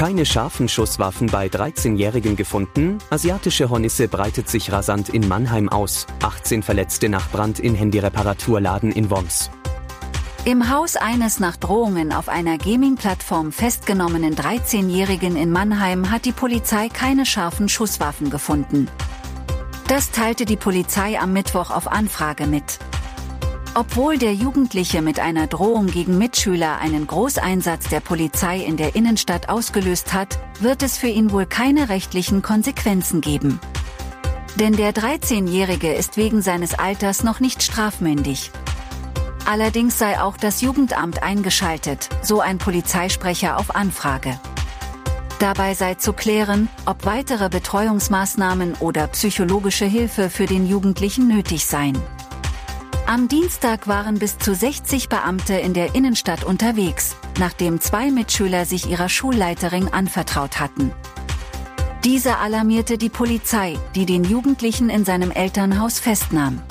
Keine scharfen Schusswaffen bei 13-Jährigen gefunden. Asiatische Hornisse breitet sich rasant in Mannheim aus. 18 Verletzte nach Brand in Handyreparaturladen in Worms. Im Haus eines nach Drohungen auf einer Gaming-Plattform festgenommenen 13-Jährigen in Mannheim hat die Polizei keine scharfen Schusswaffen gefunden. Das teilte die Polizei am Mittwoch auf Anfrage mit. Obwohl der Jugendliche mit einer Drohung gegen Mitschüler einen Großeinsatz der Polizei in der Innenstadt ausgelöst hat, wird es für ihn wohl keine rechtlichen Konsequenzen geben. Denn der 13-Jährige ist wegen seines Alters noch nicht strafmündig. Allerdings sei auch das Jugendamt eingeschaltet, so ein Polizeisprecher auf Anfrage. Dabei sei zu klären, ob weitere Betreuungsmaßnahmen oder psychologische Hilfe für den Jugendlichen nötig seien. Am Dienstag waren bis zu 60 Beamte in der Innenstadt unterwegs, nachdem zwei Mitschüler sich ihrer Schulleiterin anvertraut hatten. Diese alarmierte die Polizei, die den Jugendlichen in seinem Elternhaus festnahm.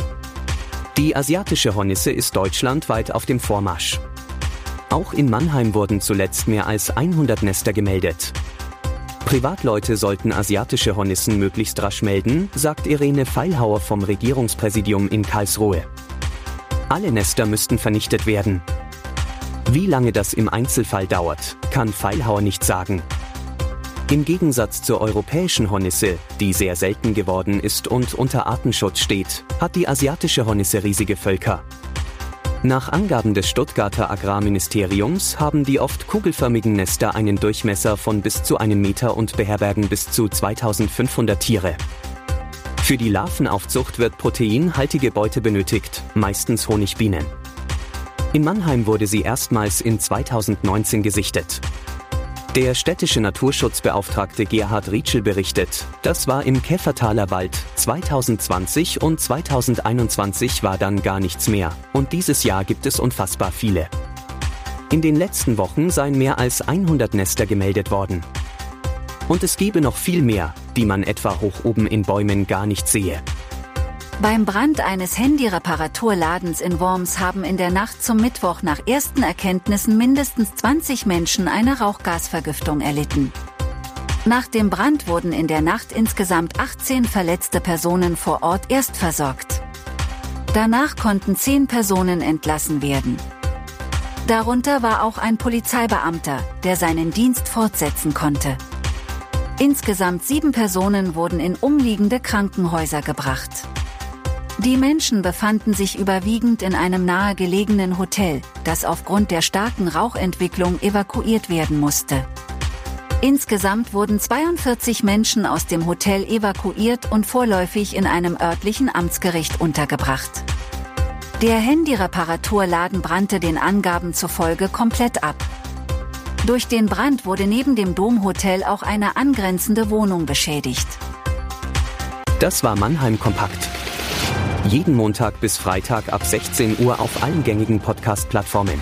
Die asiatische Hornisse ist deutschlandweit auf dem Vormarsch. Auch in Mannheim wurden zuletzt mehr als 100 Nester gemeldet. Privatleute sollten asiatische Hornissen möglichst rasch melden, sagt Irene Feilhauer vom Regierungspräsidium in Karlsruhe. Alle Nester müssten vernichtet werden. Wie lange das im Einzelfall dauert, kann Feilhauer nicht sagen. Im Gegensatz zur europäischen Hornisse, die sehr selten geworden ist und unter Artenschutz steht, hat die asiatische Hornisse riesige Völker. Nach Angaben des Stuttgarter Agrarministeriums haben die oft kugelförmigen Nester einen Durchmesser von bis zu einem Meter und beherbergen bis zu 2500 Tiere. Für die Larvenaufzucht wird proteinhaltige Beute benötigt, meistens Honigbienen. In Mannheim wurde sie erstmals in 2019 gesichtet. Der städtische Naturschutzbeauftragte Gerhard Rietschel berichtet, das war im Käfertaler Wald 2020 und 2021 war dann gar nichts mehr und dieses Jahr gibt es unfassbar viele. In den letzten Wochen seien mehr als 100 Nester gemeldet worden. Und es gebe noch viel mehr, die man etwa hoch oben in Bäumen gar nicht sehe. Beim Brand eines Handyreparaturladens in Worms haben in der Nacht zum Mittwoch nach ersten Erkenntnissen mindestens 20 Menschen eine Rauchgasvergiftung erlitten. Nach dem Brand wurden in der Nacht insgesamt 18 verletzte Personen vor Ort erst versorgt. Danach konnten 10 Personen entlassen werden. Darunter war auch ein Polizeibeamter, der seinen Dienst fortsetzen konnte. Insgesamt sieben Personen wurden in umliegende Krankenhäuser gebracht. Die Menschen befanden sich überwiegend in einem nahegelegenen Hotel, das aufgrund der starken Rauchentwicklung evakuiert werden musste. Insgesamt wurden 42 Menschen aus dem Hotel evakuiert und vorläufig in einem örtlichen Amtsgericht untergebracht. Der Handyreparaturladen brannte den Angaben zufolge komplett ab. Durch den Brand wurde neben dem Domhotel auch eine angrenzende Wohnung beschädigt. Das war Mannheim Kompakt. Jeden Montag bis Freitag ab 16 Uhr auf allen gängigen Podcast-Plattformen.